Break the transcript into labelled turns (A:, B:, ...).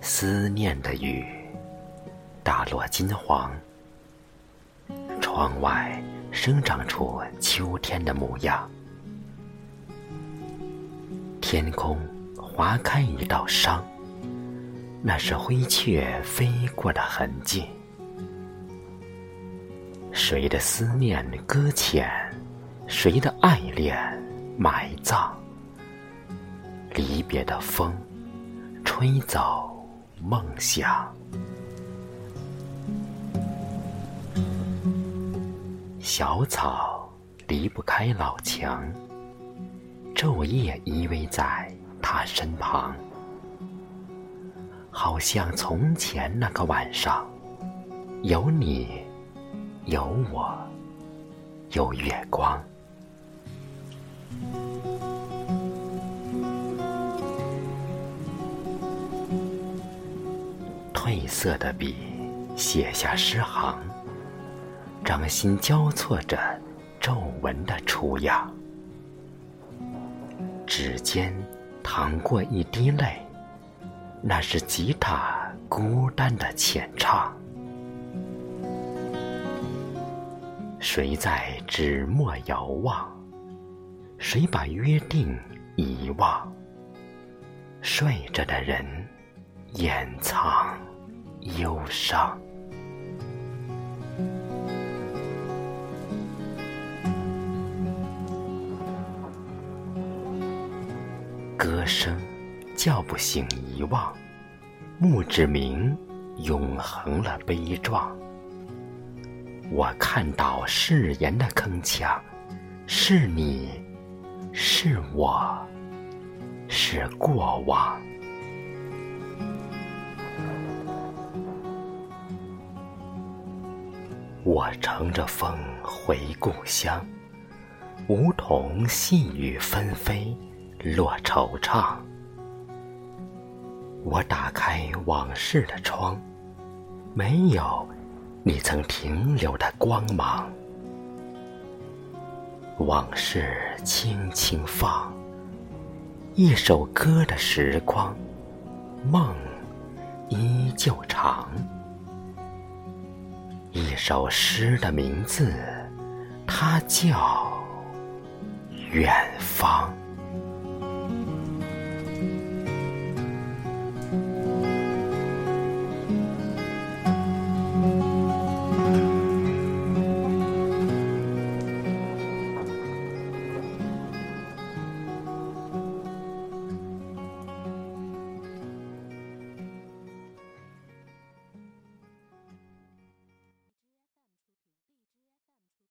A: 思念的雨，打落金黄。窗外生长出秋天的模样。天空划开一道伤，那是灰雀飞过的痕迹。谁的思念搁浅？谁的爱恋埋葬？离别的风，吹走梦想。小草离不开老墙，昼夜依偎在他身旁，好像从前那个晚上，有你，有我，有月光。褪色的笔写下诗行。掌心交错着皱纹的雏样，指尖淌过一滴泪，那是吉他孤单的浅唱。谁在纸墨遥望？谁把约定遗忘？睡着的人掩藏忧伤。歌声叫不醒遗忘，墓志铭永恒了悲壮。我看到誓言的铿锵，是你，是我，是过往。我乘着风回故乡，梧桐细雨纷飞。落惆怅，我打开往事的窗，没有你曾停留的光芒。往事轻轻放，一首歌的时光，梦依旧长。一首诗的名字，它叫远方。